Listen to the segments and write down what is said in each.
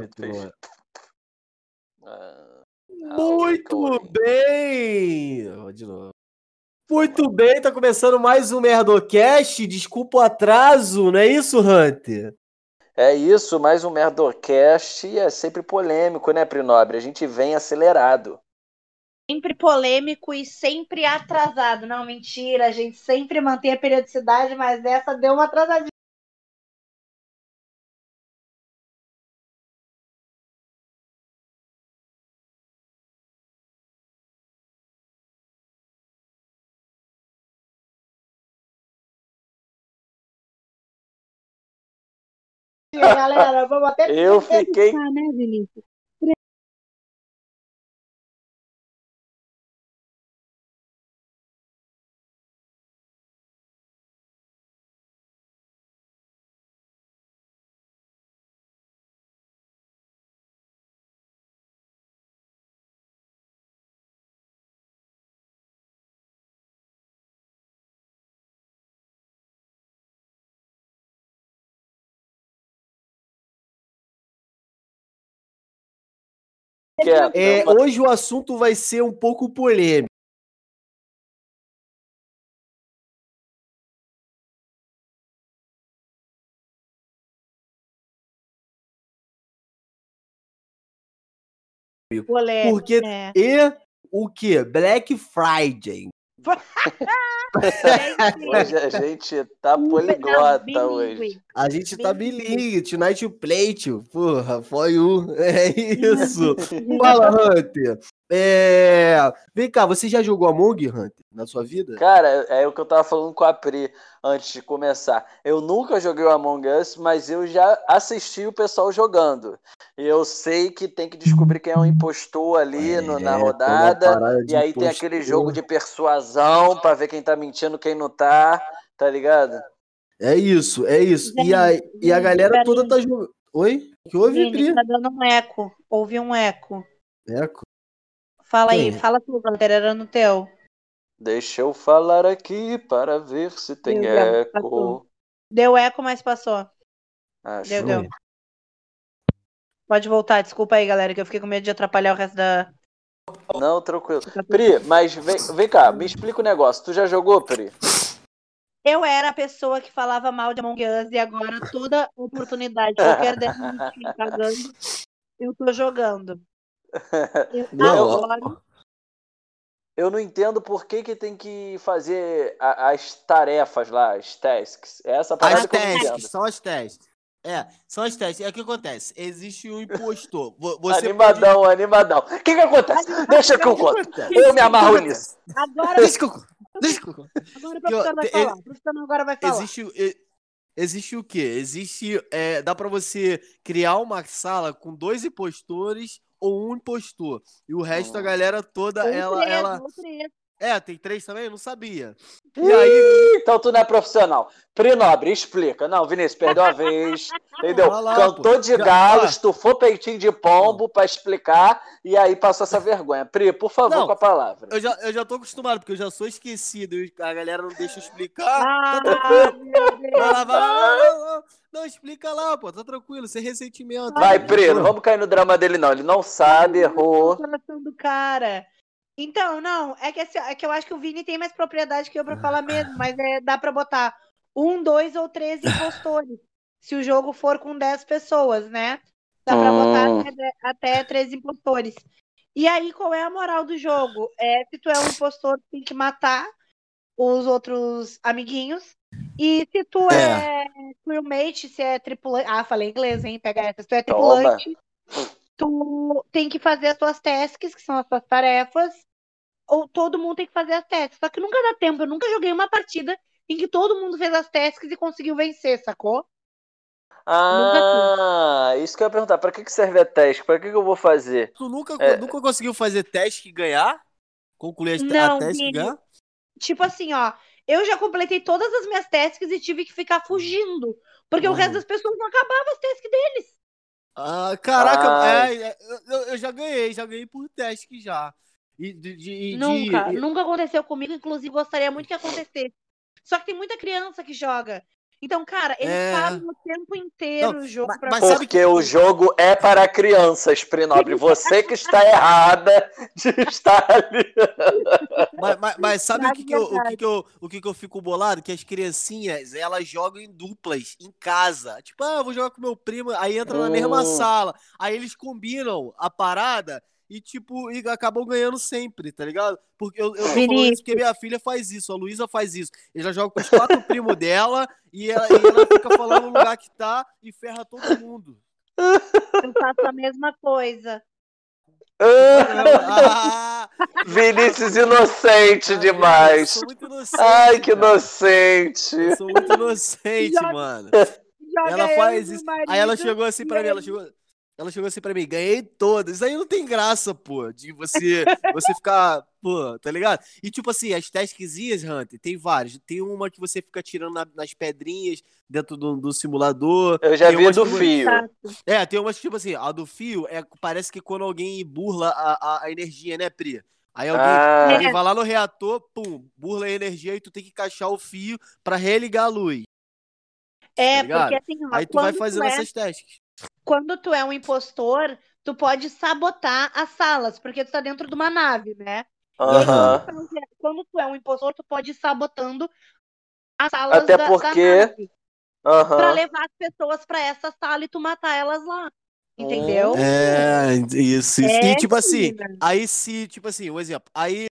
Felipe fez. Ah, Muito bem! De novo. Muito bem, tá começando mais um Merdocast. Desculpa o atraso, não é isso, Hunter? É isso, mais um Merdocast e é sempre polêmico, né, Prinobre? A gente vem acelerado. Sempre polêmico e sempre atrasado. Não, mentira, a gente sempre mantém a periodicidade, mas essa deu uma atrasadinha. Galera, vamos até Eu fiquei. né, Vinícius? Quieto, É, uma- hoje o assunto vai ser um pouco polêmico. Polêmico, Porque é. e o que? Black Friday. Hoje a gente tá Não, poliglota bilíngue. hoje. A gente tá bilingue, tonight plate, porra, foi o. É isso. Fala, Hunter. É... Vem cá, você já jogou Among Hunter na sua vida? Cara, é o que eu tava falando com a Pri antes de começar. Eu nunca joguei o Among Us, mas eu já assisti o pessoal jogando. E eu sei que tem que descobrir quem é o impostor ali no- na É, tem uma rodada. E aí tem impostor. aquele jogo de persuasão pra ver quem tá mentindo, quem não tá, tá ligado? É isso, é isso. E a, e a galera toda tá jogando. Oi? Que houve, Pri? tá dando um eco. Ouvi um eco. Eco. Fala aí, Quem? fala tu, Walter, era no teu. Deixa eu falar aqui para ver se tem Deu, eco. passou. Deu eco, mas passou. Acho. Deu, deu. Pode voltar, desculpa aí, galera, que eu fiquei com medo de atrapalhar o resto da. Não, tranquilo. Pri, mas vem, vem cá, me explica o negócio. Tu já jogou, Pri? Eu era a pessoa que falava mal de Among Us e agora toda oportunidade, qualquer 10 minutinhos pagando, eu tô jogando. Eu Não, adoro. Eu não entendo por que, que tem que fazer a- as tarefas lá, as tasks. É essa parada As que entendo. são as testes. É, são as testes. É o que acontece. Existe um impostor. Vo- Você animadão, animadão. O que, que acontece? Deixa que eu conto. Eu me amarro nisso. Agora, Pode... Deixa que eu conto. Deixa que eu conto. agora o professor vai falar. O professor agora vai falar. Existe, o- existe o quê? Existe. é, dá pra você criar uma sala com dois impostores ou um impostor. E o resto, a galera toda, ela. três, ela... É, tem três também? Eu não sabia. E aí. Então tu não é profissional. Pri Nobre, explica. Não, Vinícius, perdeu a vez. Entendeu? Lá, Cantou pô. de galo, ó. estufou peitinho de pombo pra explicar e aí passou essa vergonha. Pri, por favor, Não, com a palavra. Eu já, eu já tô acostumado, porque eu já sou esquecido. A galera não deixa eu explicar. Ah, tá meu Deus. Vai lá, vai lá, vai lá. Não, explica lá, pô. Tá tranquilo, sem ressentimento. Vai, Pri, não bom. vamos cair no drama dele, não. Ele não sabe, errou. Do cara. Então, não, é que, assim, é que eu acho que o Vini tem mais propriedade que eu pra falar mesmo, mas é, dá pra botar um, dois ou três impostores. se o jogo for com 10 pessoas, né? Dá pra botar Hum. até, até três impostores. E aí, qual é a moral do jogo? É se tu é um impostor, tu tem que matar os outros amiguinhos. E se tu é, crewmate, se é tripulante. Ah, falei inglês, hein? Pega essa. Se tu é Toma. tripulante, tu tem que fazer as tuas tasks, que são as tuas tarefas. Ou todo mundo tem que fazer as tasks. Só que nunca dá tempo. Eu nunca joguei uma partida em que todo mundo fez as tasks e conseguiu vencer, sacou? Ah, isso que eu ia perguntar. Pra que, que serve a teste? Pra que, que eu vou fazer? Tu nunca, É. nunca conseguiu fazer teste e ganhar? Concluir as- Não, a teste e ganhar? Tipo assim, ó. Eu já completei todas as minhas tasks e tive que ficar fugindo. Porque o Uhum. resto das pessoas não acabava as tasks deles. Ah, caraca, é, é, eu, eu já ganhei, já ganhei por teste já. E de, de- e de- Nunca, e- nunca aconteceu comigo, inclusive gostaria muito que acontecesse. Só que tem muita criança que joga. Então, cara, eles É. falam o tempo inteiro Não, o jogo mas- pra mas sabe Porque o jogo é para crianças, Prinobre. Você que está errada de estar ali. Mas, mas- mas sabe o que, que eu, o, que, que, eu, o que, que eu fico bolado? Que as criancinhas, elas jogam em duplas, em casa. Tipo, ah, eu vou jogar com meu primo, aí entra na mesma Hum. sala. Aí eles combinam a parada e, tipo, e acabam ganhando sempre, tá ligado? Porque eu, eu tô falando isso porque minha filha faz isso, a Luísa faz isso. Já joga com os quatro primos dela e ela, e ela fica falando no lugar que tá e ferra todo mundo. Eu faço a mesma coisa. Ah, Vinícius inocente Eu demais. sou muito inocente. Ai, que inocente. Eu sou muito inocente, mano. Joga Ela faz isso. Aí ela chegou assim pra mim, ela chegou, ela chegou assim pra mim, ganhei todas. Isso aí não tem graça, pô, de você, você ficar, pô, tá ligado? E tipo assim, as tasquezinhas, Hunter, tem várias. Tem uma que você fica tirando na- nas pedrinhas dentro do, do simulador. Eu já Tem vi do que- fio. É, tem umas que, tipo assim, a do fio, é, parece que quando alguém burla a, a, a energia, né, Pri? Aí alguém, Ah, alguém vai lá no reator, pum, burla a energia e tu tem que encaixar o fio pra religar a luz. É, tá ligado? porque assim, ó, Aí tu vai fazendo é- essas tasks. Quando tu é um impostor, tu pode sabotar as salas, porque tu tá dentro de uma nave, né? E aí, aham. quando tu é- um impostor, tu pode ir sabotando as salas Até da, porque- da nave pra Aham. levar as pessoas pra essa sala e tu matar elas lá. Entendeu? É, isso, isso. É, e tipo assim, aí se, tipo assim, um exemplo, aí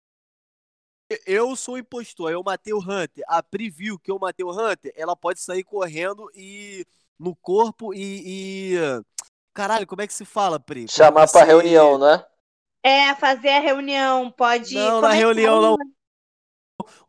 eu sou impostor, eu matei o Hunter, a preview que eu matei o Hunter, ela pode sair correndo e no corpo e, e- caralho, como é que se fala, Pri? Quando Chamar pra você- reunião, né? É, fazer a reunião, pode. Não, como na é que reunião fala?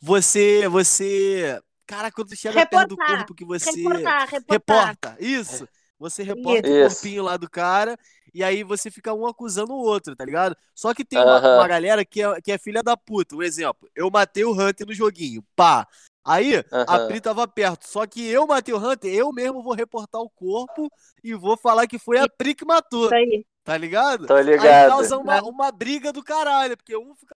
Você, você, cara, quando tu chega perto do Reportar, corpo que você Reportar, reportar. reporta, isso. Você reporta o Isso. corpinho lá do cara e aí você fica um acusando o outro, tá ligado? Só que tem uma, uma galera que é, que é filha da puta. Um exemplo, eu matei o Hunter no joguinho, pá. Aí a Aham. Pri tava perto, só que eu matei o Hunter, eu mesmo vou reportar o corpo e vou falar que foi a Pri que matou, Isso aí. tá ligado? Tô Aí ligado. causa uma, uma briga do caralho, porque um fica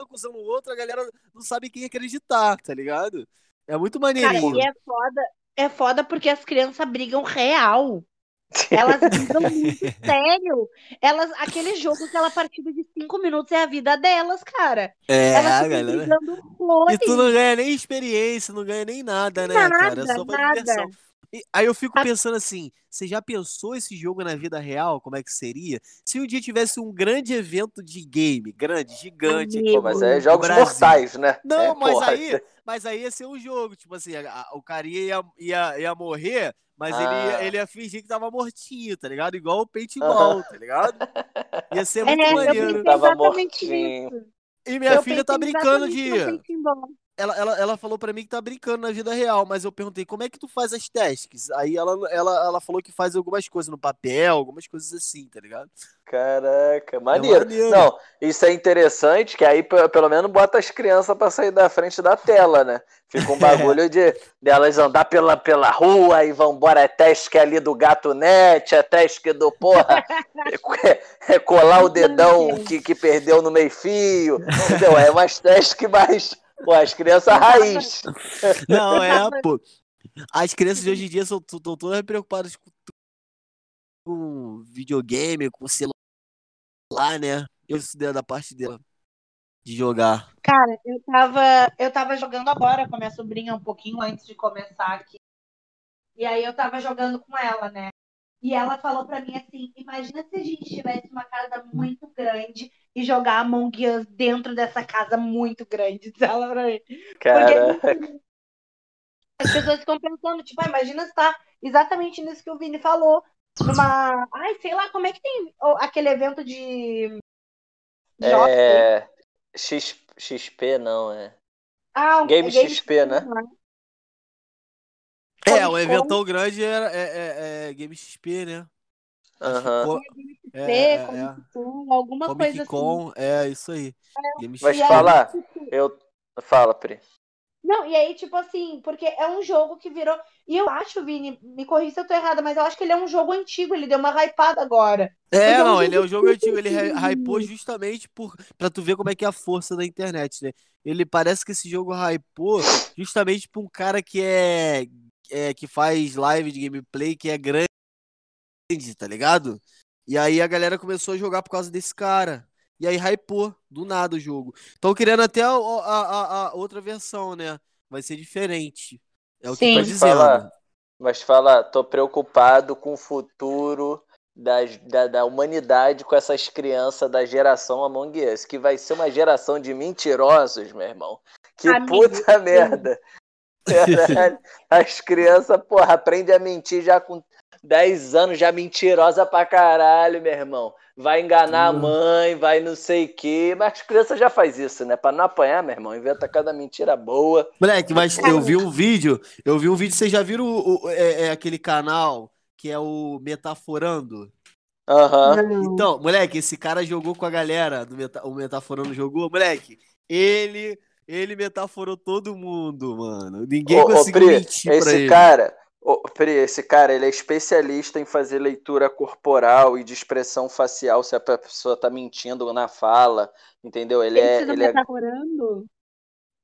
acusando o outro, a galera não sabe quem acreditar, tá ligado? É muito Cara, maneirinho. e é foda, é foda porque as crianças brigam real. Elas brigam muito sério. Elas, aquele jogo, aquela partida de cinco minutos é a vida delas, cara. É, Elas galera. E tu não ganha nem experiência, não ganha nem nada, né, cara? É só pra Nada, diversão. E aí eu fico A- pensando assim, você já pensou esse jogo na vida real? Como é que seria? Se um dia tivesse um grande evento de game, grande, gigante, Pô, mas é jogos Brasil. mortais, né? Não, É, mas porra. aí, mas aí ia ser um jogo, tipo assim, a- a- o carinha ia, ia, ia morrer, mas ele, ia, Ah. ele ia fingir que tava mortinho, tá ligado? Igual o paintball, tá ligado? Ia ser muito É, eu maneiro. pensei Tava mortinho. nisso. E minha Eu filha tá brincando de. Ela, ela, ela falou pra mim que tá brincando na vida real, mas eu perguntei como é que tu faz as tasks. Aí ela, ela, ela falou que faz algumas coisas no papel, algumas coisas assim, tá ligado? Caraca, maneiro. maneiro. Não, isso é interessante, que aí pe- pelo menos bota as crianças pra sair da frente da tela, né? Fica um bagulho de delas andar pela, pela rua e vambora, é task ali do gato net, é task do porra, é, é colar o dedão que, que perdeu no meio fio, entendeu? É umas task mais, pô, as crianças raiz. Não, é, pô. As crianças de hoje em dia estão todas preocupadas com, com videogame, com celular, né? Eu estudei da parte dela de jogar. Cara, eu tava, eu tava jogando agora com a minha sobrinha um pouquinho antes de começar aqui. E aí eu tava jogando com ela, né? E ela falou pra mim assim: imagina se a gente tivesse uma casa muito grande e jogar Among Us dentro dessa casa muito grande. Pra mim. Caraca. Porque as pessoas ficam pensando, tipo, ah, imagina se tá exatamente nisso que o Vini falou. Numa. Ai, sei lá, como é que tem aquele evento de. jogos? É. X, XP não, é. Ah, um- Game é XP, né? É, Comic o Con. eventão grande era, é, é, é Game XP, né? Aham. XP, É, é, é. Comic Con, alguma Comic coisa assim. Con, é isso aí. Game Mas aí, falar, tipo, eu. Fala, Pri. Não, e aí, tipo assim, porque é um jogo que virou. E eu acho, Vini, me corrija se eu tô errada, mas eu acho que ele é um jogo antigo, ele deu uma hypada agora. É, é um não, ele é um jogo antigo, ele hypou justamente por, pra tu ver como é que é a força da internet, né? Ele parece que esse jogo hypou justamente pra um cara que é é, que faz live de gameplay que é grande, tá ligado? E aí a galera começou a jogar por causa desse cara. E aí hypou do nada o jogo. Estão querendo até a, a, a, outra versão, né? Vai ser diferente. É o Sim. que tá dizendo. Falar, mas fala, tô preocupado com o futuro da, da, da, humanidade com essas crianças da geração Among Us, que vai ser uma geração de mentirosos, meu irmão. Que Amigo, puta merda. As crianças, porra, aprendem a mentir já com 10 anos, já mentirosa pra caralho, meu irmão. Vai enganar a mãe, vai não sei o quê. Mas as crianças já faz isso, né? Pra não apanhar, meu irmão. Inventa cada mentira boa. Moleque, mas eu vi um vídeo, eu vi um vídeo, vocês já viram o, o é, é aquele canal que é o Metaforando? Aham. Uhum. Então, moleque, esse cara jogou com a galera, do Meta, o Metaforando jogou, moleque. Ele ele metaforou todo mundo, mano. Ninguém ô, conseguiu ô, Pri, mentir esse ele. cara, ô, Pri, esse cara, ele é especialista em fazer leitura corporal e de expressão facial se a pessoa tá mentindo na fala, entendeu? Ele esse é, ele é metaforando?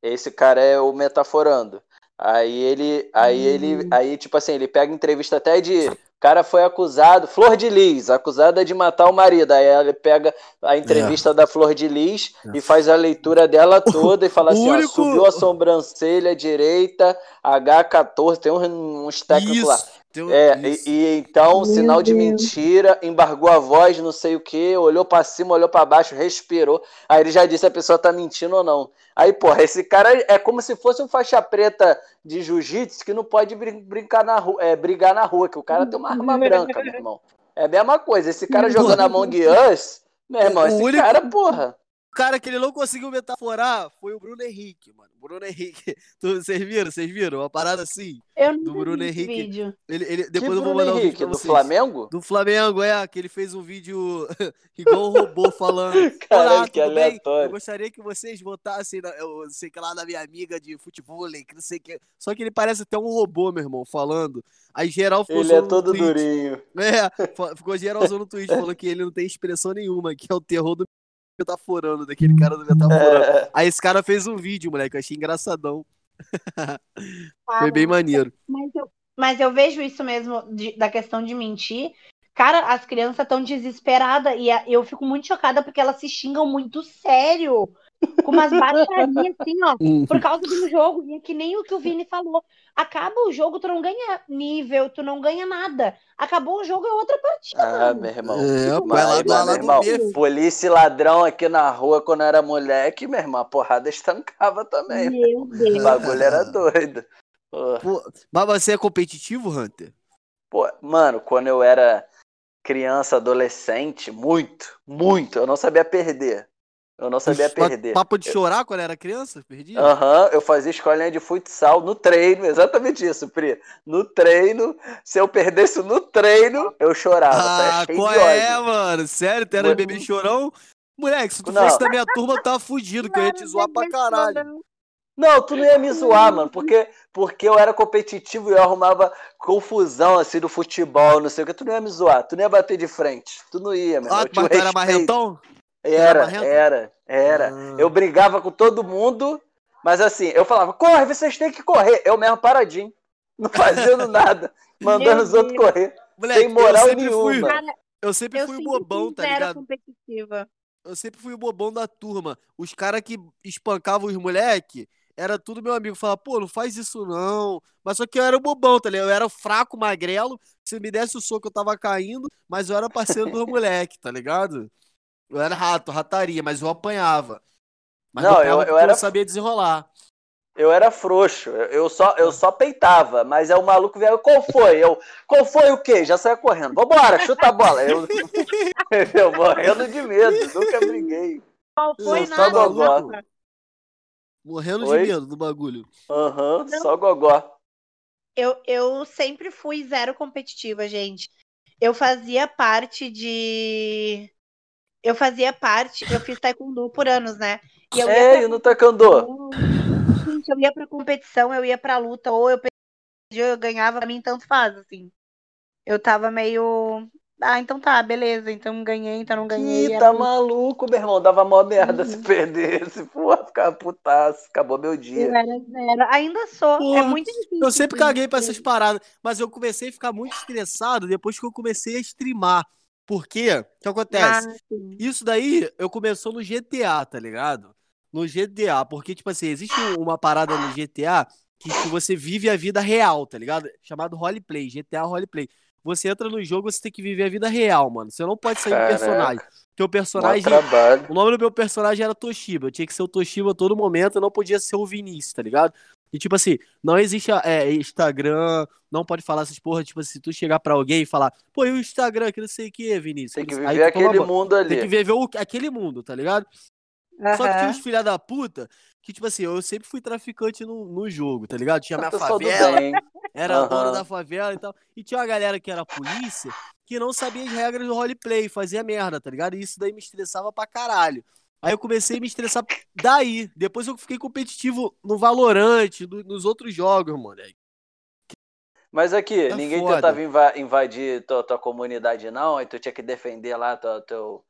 É... Esse cara é o metaforando. Aí ele, aí hum. ele, aí tipo assim, ele pega entrevista até de cara foi acusado, Flor de Lis, acusada de matar o marido. Aí ele pega a entrevista é. da Flor de Lis é. e faz a leitura dela toda e fala assim: único... ó, subiu a sobrancelha direita, H14, tem uns técnicos lá. Um... É, e, e, então, Meu sinal de mentira, embargou a voz, não sei o que, olhou para cima, olhou para baixo, respirou. Aí ele já disse se a pessoa tá mentindo ou não. Aí, porra, esse cara é como se fosse um faixa preta de jiu-jitsu que não pode brincar na rua, é, brigar na rua, que o cara tem uma arma branca, meu irmão. É a mesma coisa. Esse cara jogando Among Us, meu irmão, esse único... cara, porra cara que ele não conseguiu metaforar foi o Bruno Henrique, mano. Bruno Henrique. Vocês viram? Vocês viram? Uma parada assim? Eu não do Bruno Henrique. Vídeo. Ele, ele, depois que eu vou mandar um vídeo Do Flamengo? Do Flamengo, é. Que ele fez um vídeo igual um robô falando. Caralho, Olá, que aleatório. Bem? Eu gostaria que vocês votassem, na, eu sei que lá, na minha amiga de futebol, que não sei que. Só que ele parece até um robô, meu irmão, falando. Aí geral ficou Ele é todo durinho. É, ficou geral usando o tweet, falando que ele não tem expressão nenhuma, que é o terror do metaforando, daquele cara do metaforando. É. Aí esse cara fez um vídeo, moleque, eu achei engraçadão. Foi bem maneiro. Mas eu, mas eu vejo isso mesmo de, da questão de mentir. Cara, as crianças estão desesperadas e a, eu fico muito chocada porque elas se xingam muito sério com umas baixarias assim, ó, por causa do jogo. E é que nem o que o Vini falou. Acaba o jogo, tu não ganha nível, tu não ganha nada. Acabou o jogo, é outra partida. Ah, meu irmão. É, vai lá, lá, meu irmão. Polícia e ladrão aqui na rua quando era moleque, meu irmão, a porrada estancava também. Meu Deus. O bagulho era doido. Pô, mas você é competitivo, Hunter? Pô, mano, quando eu era criança, adolescente, muito, muito, eu não sabia perder. Eu não sabia perder. Papo de chorar quando era criança? Perdia? Aham, uhum, eu fazia escolinha de futsal no treino, exatamente isso, Pri. No treino, se eu perdesse no treino, eu chorava. Ah, qual é, mano? Sério, tu era bebê chorão? Moleque, se tu não. fosse da minha turma, eu tava fugido, que eu ia te zoar pra caralho. Não, tu não ia me zoar, mano, porque, porque eu era competitivo e eu arrumava confusão, assim, do futebol, não sei o que. Tu não ia me zoar, tu não ia bater de frente. Tu não ia, mano. Ah, mas tu era marrentão? Era, era, era. Ah. Eu brigava com todo mundo, mas assim, eu falava, corre, vocês têm que correr. Eu mesmo paradinho, não fazendo nada, mandando os outros correr. Moleque, sem moral eu nenhuma. Fui, eu sempre eu fui o bobão, tá ligado? Competitiva. Eu sempre fui o bobão da turma. Os caras que espancavam os moleque, era tudo meu amigo. Falava, pô, não faz isso não. Mas só que eu era o bobão, tá ligado? Eu era fraco, magrelo. Se me desse o soco, eu tava caindo. Mas eu era parceiro do moleque, tá ligado? Eu era rato, rataria, mas eu apanhava. Mas não, eu, eu era. Eu sabia desenrolar. Eu era frouxo, eu só, eu só peitava, mas é o maluco veio, qual foi? Eu, qual foi o quê? Já saia correndo. Vambora, chuta a bola. Eu, eu morrendo de medo, nunca briguei. Qual foi eu, nada? Só gogó. Morrendo Oi? de medo do bagulho. Aham, uhum, só gogó. Eu, eu sempre fui zero competitiva, gente. Eu fazia parte de eu fazia parte, eu fiz taekwondo por anos, né? E eu é, pra... no taekwondo. Gente, eu ia pra competição, eu ia pra luta, ou eu perdia, eu ganhava, pra mim tanto faz, assim. Eu tava meio Ah, então tá, beleza. Então ganhei, então não ganhei. Ih, é tá tudo. maluco, meu irmão. Dava mó merda Uhum. se perdesse. Porra, ficava putaço. Acabou meu Eu dia. era zero. Ainda sou. é Porra, muito difícil. Eu sempre assim, caguei pra essas paradas, mas eu comecei a ficar muito estressado depois que eu comecei a streamar. Por quê? O que acontece? Ah. Isso daí eu começou no GTA, tá ligado? No GTA, porque, tipo assim, existe um- uma parada no GTA que, que você vive a vida real, tá ligado? Chamado roleplay, GTA roleplay. Você entra no jogo, você tem que viver a vida real, mano. Você não pode sair Caraca. do personagem. Teu personagem. O nome do meu personagem era Toshiba. Eu tinha que ser o Toshiba a todo momento, eu não podia ser o Vinícius, tá ligado? E tipo assim, não existe é, Instagram, não pode falar essas porra, tipo assim, se tu chegar pra alguém e falar, pô, e o Instagram, que não sei o que, Vinícius. Tem que Aí viver toma aquele mundo ali. Tem que viver o- aquele mundo, tá ligado? Só que tinha uns filha da puta que, tipo assim, eu sempre fui traficante no, no jogo, tá ligado? Tinha minha favela, era Aham. dono da favela e tal. E tinha uma galera que era polícia que não sabia as regras do roleplay, fazia merda, tá ligado? E isso daí me estressava pra caralho. Aí eu comecei a me estressar daí. Depois eu fiquei competitivo no Valorant, no- nos outros jogos, moleque. Mas aqui, Tá ninguém foda. tentava inva- invadir tua, tua comunidade, não? Aí tu tinha que defender lá tua, teu,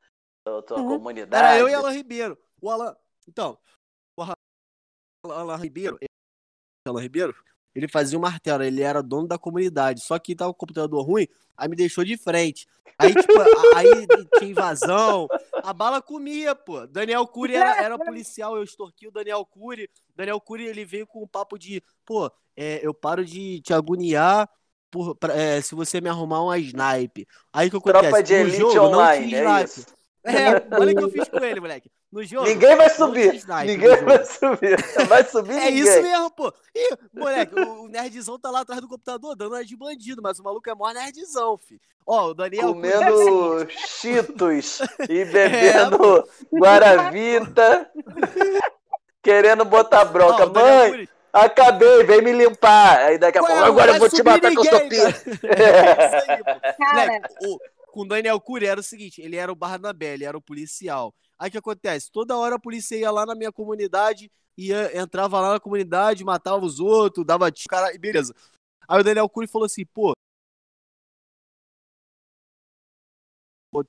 tua, tua Uhum. comunidade. Era eu e Alan Ribeiro. O Alan. Então, o Alan- Alan Ribeiro. Alan Ribeiro, ele fazia o martelo, ele era dono da comunidade. Só que tava com o computador ruim, aí me deixou de frente. Aí, tipo, aí tinha invasão, a bala comia, pô. Daniel Cury era, era policial, eu extorqui o Daniel Cury. Daniel Cury, ele veio com um papo de, pô, é, eu paro de te agoniar por, pra- é, se você me arrumar uma snipe. Aí que acontece? Tropa de No elite jogo não online, tinha é snipe. isso. É, olha o que eu fiz com ele, moleque. No jogo. Ninguém vai não subir. snipe Ninguém vai subir. Vai subir É ninguém. isso mesmo, pô. Ih, moleque, o, o nerdzão tá lá atrás do computador dando uma de bandido, mas o maluco é mó nerdzão, fi. Ó, o Daniel. Cunha é o Comendo seguinte, cheetos e É, bebendo Guaravita. querendo botar ó, bronca. o Daniel Mãe, Cunha- acabei, vem me limpar. Aí daqui a Ué, pouco, não agora eu vou te matar que eu sou ninguém, pi. É isso aí, pô. Cara, Moleque, o, com o Daniel Cury era o seguinte, ele era o Barnabé, ele era o policial. Aí o que acontece? Toda hora a polícia ia lá na minha comunidade, ia, entrava lá na comunidade, matava os outros, dava tiro, cara, e beleza. Aí o Daniel Cury falou assim, pô,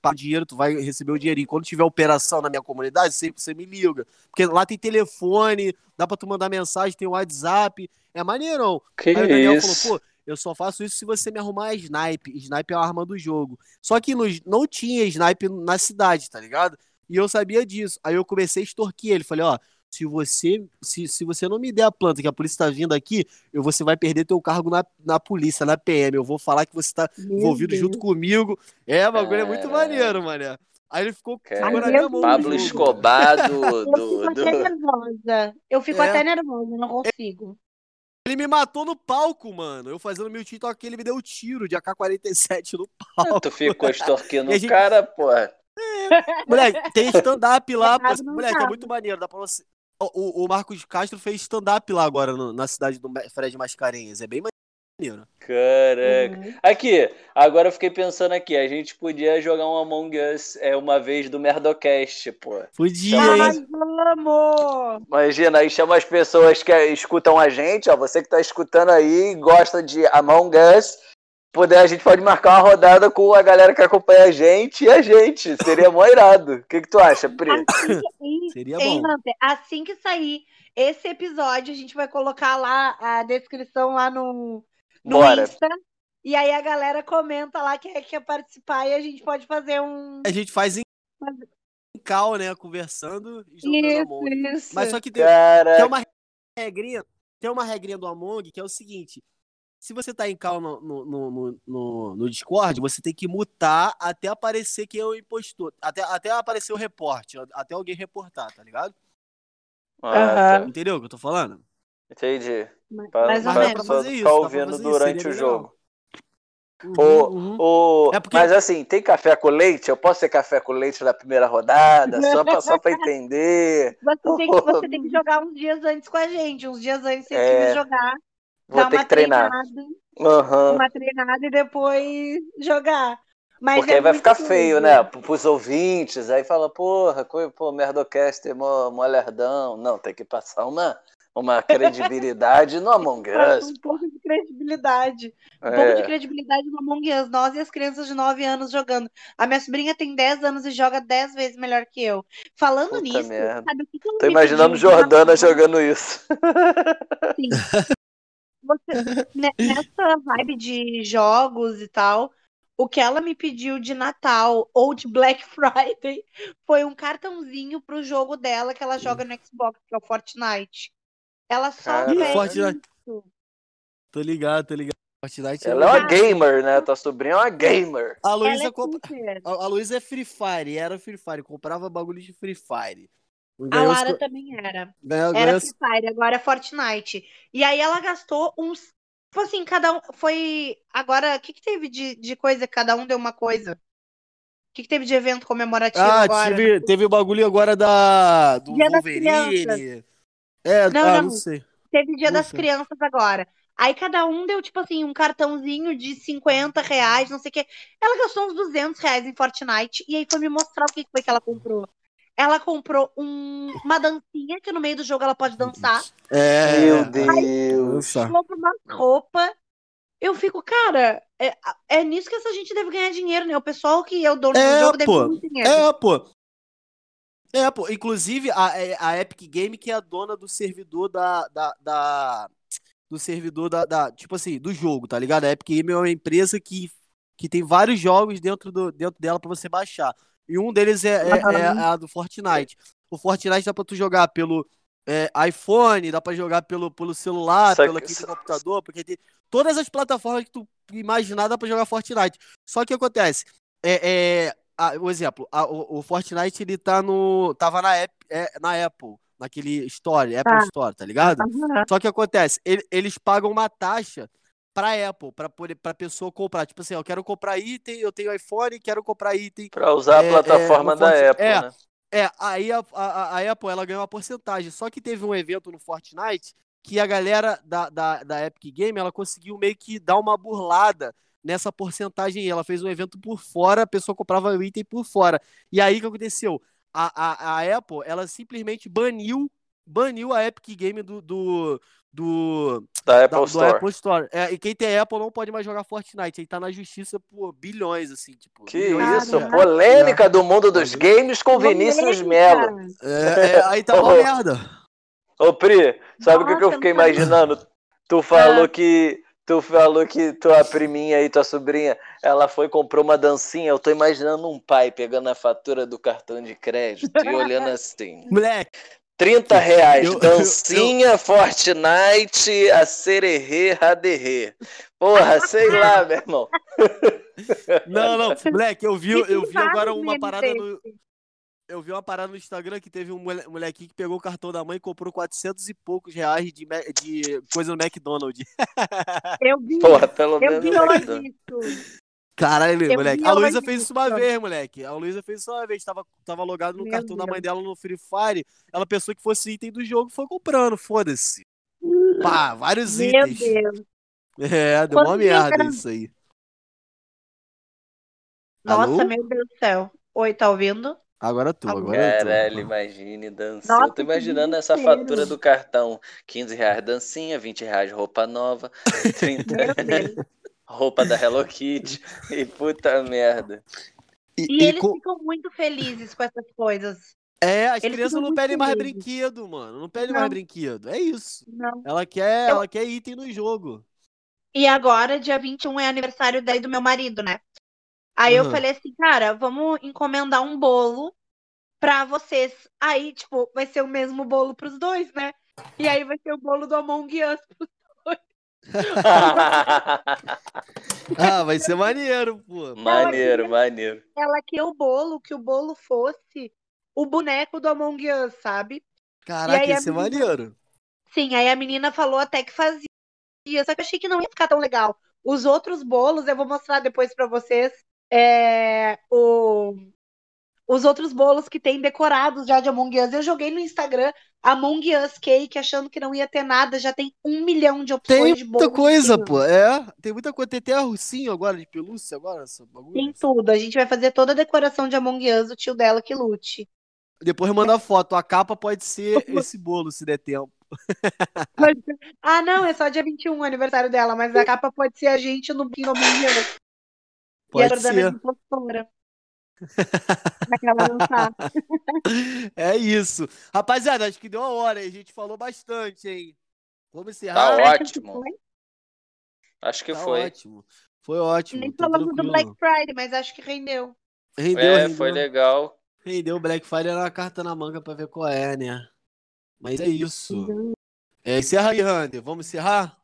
paga dinheiro, tu vai receber o dinheirinho. Quando tiver operação na minha comunidade, você, você me liga. Porque lá tem telefone, dá pra tu mandar mensagem, tem WhatsApp. É maneirão. Que Aí o Daniel isso? falou, pô, eu só faço isso se você me arrumar a snipe. Snipe é a arma do jogo. Só que no- não tinha snipe na cidade, tá ligado? E eu sabia disso. Aí eu comecei a extorquir ele. Falei, ó, se você, se, se você não me der a planta que a polícia tá vindo aqui, eu, você vai perder teu cargo na, na polícia, na PM. Eu vou falar que você tá meu envolvido Deus. junto comigo. É, o bagulho é muito Caralho. maneiro, mané. Aí ele ficou, ficou na minha mão. Pablo. Escobar do. Eu do, fico do- até nervosa. Eu fico É. até nervosa, não consigo. Ele me matou no palco, mano. Eu fazendo meu TikTok, ele me deu um tiro de AK-47 no palco. Tu ficou extorquindo o gente- cara, porra. Moleque, tem stand-up lá. não Moleque, é tava. muito maneiro. Dá pra você... o, o, Marcos Castro fez stand-up lá agora no- na cidade do Fred Mascarenhas. É bem maneiro. Caraca. Uhum. Aqui, agora eu fiquei pensando aqui, a gente podia jogar um Among Us é, uma vez do Merdocast, pô. Podia, Ai, hein? vamos! Imagina, aí chama as pessoas que escutam a gente, ó, você que tá escutando aí e gosta de Among Us, poder, a gente pode marcar uma rodada com a galera que acompanha a gente e a gente, seria mó irado. O que que tu acha, Pri? Assim, que- Seria bom. Assim que sair esse episódio, a gente vai colocar lá a descrição lá no, no Bora. Insta. E aí a galera comenta lá que quer participar e a gente pode fazer um. A gente faz em em cal, né? Conversando e jogando Isso, Among. isso. Mas só que tem, tem uma regrinha, tem uma regrinha do Among que é o seguinte: se você tá em cal no, no, no, no- Discord, você tem que mutar até aparecer quem é o impostor. Até, até aparecer o reporte, até alguém reportar, tá ligado? Ah, tá. Entendeu o que eu tô falando? entendi. Pra, Mais ou Mas pra pra pessoa fazer isso, pra ouvindo fazer isso, durante o jogo. Uhum, Ô, uhum. É porque- Mas assim, tem café com leite? Eu posso ser café com leite na primeira rodada? Só pra, só pra entender. Você tem, que, você tem que jogar uns dias antes com a gente. Uns dias antes você tem É, que jogar, Vou ter que treinar. treinada, Aham. uma treinada e depois jogar. Mas Porque é aí vai ficar doido. feio, né? Pro- Pros ouvintes. Aí fala, porra, pô, Merdocaster, mó, mó lerdão. Não, tem que passar uma, uma credibilidade no Among Us. um pouco de credibilidade. Um É. pouco de credibilidade no Among Us. Nós e as crianças de 9 anos jogando. A minha sobrinha tem 10 anos e joga 10 vezes melhor que eu. Falando Puta nisso, merda. sabe o que ela Tô imaginando Jordana jogando isso. Sim. Você- ne- nessa vibe de jogos e tal, o que ela me pediu de Natal ou de Black Friday foi um cartãozinho pro jogo dela que ela joga no Xbox, que é o Fortnite. Ela só pede Fortnite. isso. Tô ligado, tô ligado. Fortnite Ela é uma gamer, né? Tua sobrinha é uma gamer. A Luísa é comp... a, a Luísa é Free Fire, era Free Fire, comprava bagulho de Free Fire. A os Lara co- também era. ganhou- Era ganhou os- Free Fire, agora é Fortnite. E aí ela gastou uns. Tipo assim, cada um. Foi. Agora, o que, que teve de, de coisa? Cada um deu uma coisa. O que, que teve de evento comemorativo Ah, agora? tive, teve o bagulho agora da do Dia das Wolverine. É, Não, ah, não. não sei. Teve Dia Não das sei. Crianças agora. Aí cada um deu, tipo assim, um cartãozinho de 50 reais, não sei o quê. Ela gastou uns 200 reais em Fortnite e aí foi me mostrar o que foi que ela comprou. Ela comprou um- uma dancinha que no meio do jogo ela pode dançar. É, Meu Deus. Compra uma roupa. Eu fico, cara, é, é nisso que essa gente deve ganhar dinheiro, né? O pessoal que é o dono É, do jogo deve pô. ganhar muito dinheiro. É, pô. É, pô. Inclusive, a, é, a Epic Game, que é a dona do servidor da. da, da- do servidor da, da- Tipo assim, do jogo, tá ligado? A Epic Game é uma empresa que, que tem vários jogos dentro, do, dentro dela pra você baixar. E um deles é, é, é a do Fortnite. O Fortnite dá pra tu jogar pelo é, iPhone, dá pra jogar pelo, pelo celular, Só pelo aqui do computador, porque tem todas as plataformas que tu imaginar dá pra jogar Fortnite. Só que acontece, é, é, a- o exemplo, a- o, o Fortnite ele tá no, tava na, app, é, na Apple, naquele Store, Apple Tá. Store, tá ligado? Aham. Só que acontece, ele- eles pagam uma taxa pra Apple, poder, pra pessoa comprar. Tipo assim, eu quero comprar item, eu tenho iPhone, quero comprar item. Pra usar É, a plataforma é, da Forti- Apple, é. né? É, aí a, a, a Apple ela ganhou uma porcentagem. Só que teve um evento no Fortnite que a galera da, da, da Epic Game ela conseguiu meio que dar uma burlada nessa porcentagem. Ela fez um evento por fora, a pessoa comprava o item por fora. E aí o que aconteceu? A, a, a Apple ela simplesmente baniu baniu a Epic Game do, do, do, Da da- Apple do Store. Apple Store. É, e quem tem Apple não pode mais jogar Fortnite. Aí tá na justiça por bilhões, assim, tipo. Que bilhões isso, polêmica do mundo dos games com Vinícius Melo. É, é, aí tá uma merda. Ô, Pri, sabe o que, que eu fiquei imaginando? Tu falou Ah. que. Tu falou que tua priminha aí, tua sobrinha, ela foi e comprou uma dancinha. Eu tô imaginando um pai pegando a fatura do cartão de crédito e olhando assim. Moleque, 30 reais, Eu- eu- dancinha, Fortnite, a sererê, raderê. Porra, sei lá, meu irmão. não, não, moleque, eu vi, eu vi agora uma parada no. Eu vi uma parada no Instagram que teve um mole- molequinho que pegou o cartão da mãe e comprou 400 e poucos reais de, de coisa no McDonald's. Eu vi, Porra, pelo eu menos. vi hoje isso. Caralho, Eu moleque. A Luísa fez isso uma vez, moleque. A Luísa fez isso uma vez. Tava, tava logado no Meu cartão da mãe Deus. dela no Free Fire. Ela pensou que fosse item do jogo e foi comprando. Foda-se. Pá, vários Meu itens. Deus. É, deu uma merda eram? isso aí. Nossa, Alô? meu Deus do céu. Oi, tá ouvindo? Agora tu, agora tu. Caralho, imagine dança. Nossa, eu tô imaginando essa desespero. fatura do cartão. 15 reais dancinha, 20 reais roupa nova, 30 Meu Deus. Roupa da Hello Kitty. E puta merda. E, eles co- ficam muito felizes com essas coisas. É, as eles crianças não pedem mais felizes. brinquedo, mano. Não pedem Não. mais brinquedo. É isso. Não. Ela quer, Eu- ela quer item no jogo. E agora, dia 21, é aniversário daí do meu marido, né? Aí eu Aham. falei assim, cara, vamos encomendar um bolo pra vocês. Aí, tipo, vai ser o mesmo bolo pros dois, né? E aí vai ser o bolo do Among Us. Ah, vai ser maneiro, pô. maneiro, maneiro. Ela quer o bolo, que o bolo fosse o boneco do Among Us, sabe? Caraca, ia ser menina- maneiro. Sim, aí a menina falou até que fazia, só que eu achei que não ia ficar tão legal. Os outros bolos, eu vou mostrar depois pra vocês. É, o, os outros bolos que tem decorados já de Among Us. Eu joguei no Instagram Among Us Cake, achando que não ia ter nada. Já tem um milhão de opções Tem de muita bolo. coisa, disponível. pô. É, tem muita coisa. Tem até ursinho agora de pelúcia agora, essa bagulho. Tem tudo. A gente vai fazer toda a decoração de Among Us, o tio dela que lute. Depois manda foto. A capa pode ser esse bolo, se der tempo. ah, não, é só dia 21 o aniversário dela, mas a capa pode ser a gente no Bingo Mundial. Pode e a ser. é impostora. Aquela não tá. É isso. Rapaziada, acho que deu a hora, hein? A gente falou bastante, hein? Vamos Tá encerrar? ótimo. Acho que Tá foi. ótimo. Foi ótimo. Nem tá falamos do. Black Friday, mas acho que rendeu. Rendeu, É, rendeu. foi legal. Rendeu o Black Friday era uma carta na manga pra ver qual é, né? Mas é isso. É, encerra aí, Hunter. Vamos encerrar?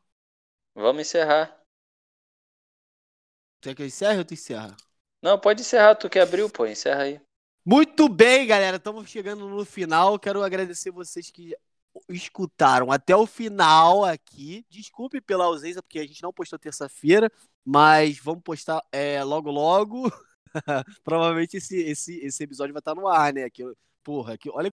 Vamos encerrar. Quer que eu encerre ou tu encerra? Não, pode encerrar, tu que abriu, pô, encerra aí. Muito bem, galera. Estamos chegando no final. Quero agradecer vocês que escutaram até o final aqui. Desculpe pela ausência, porque a gente não postou terça-feira, mas vamos postar é, logo logo. Provavelmente esse, esse, esse episódio vai estar no ar, né? Que, porra, que, olha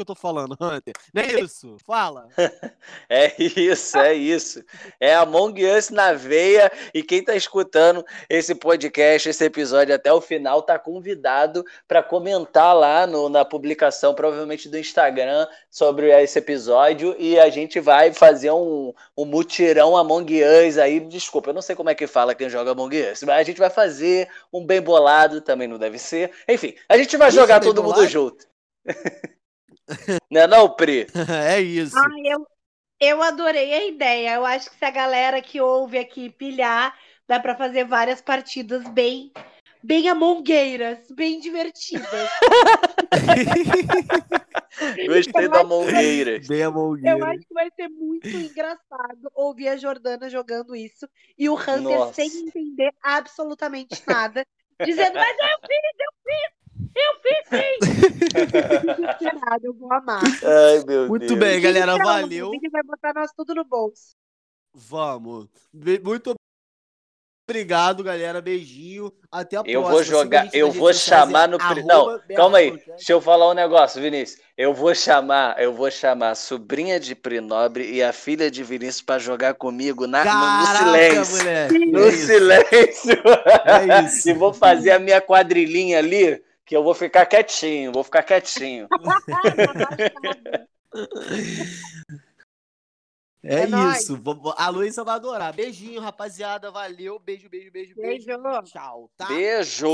que eu tô falando, Hunter. Não é isso? Fala. É isso, é isso. É Among Us na veia. E quem tá escutando esse podcast, esse episódio até o final, tá convidado para comentar lá no- na publicação, provavelmente do Instagram, sobre esse episódio. E a gente vai fazer um, um mutirão Among Us aí. Desculpa, eu não sei como é que fala quem joga Among Us, mas a gente vai fazer um bem bolado, também não deve ser. Enfim, a gente vai Isso, jogar todo mundo junto. não é não, Pri? é isso. Ah, eu, eu adorei a ideia. Eu acho que se a galera que ouve aqui pilhar, dá pra fazer várias partidas bem, bem amongueiras, bem divertidas. Gostei da Mongueira. Bem a Eu Mongueira. acho que vai ser muito engraçado ouvir a Jordana jogando isso e o Hunter Nossa. sem entender absolutamente nada, dizendo, mas eu fiz, eu fiz, eu fiz sim. Eu vou amar. Ai, meu Muito Deus. bem, galera. Valeu. O Vini vai botar nós tudo no bolso. Vamos. Muito obrigado, galera. Beijinho. Até a Eu próxima. vou Siga a jogar, eu vou chamar no. Não, calma aí. Podcast. Deixa eu falar um negócio, Vinícius. Eu vou chamar, eu vou chamar a sobrinha de Prinobre e a filha de Vinícius pra jogar comigo na, no- no, Caraca, silêncio. moleque. No É silêncio. É e vou fazer a minha quadrilhinha ali, que eu vou ficar quietinho, vou ficar quietinho. É, É isso. A Luísa vai adorar. Beijinho, rapaziada. Valeu. Beijo, beijo, beijo, beijo. Beijo. Tchau, tá? Beijo!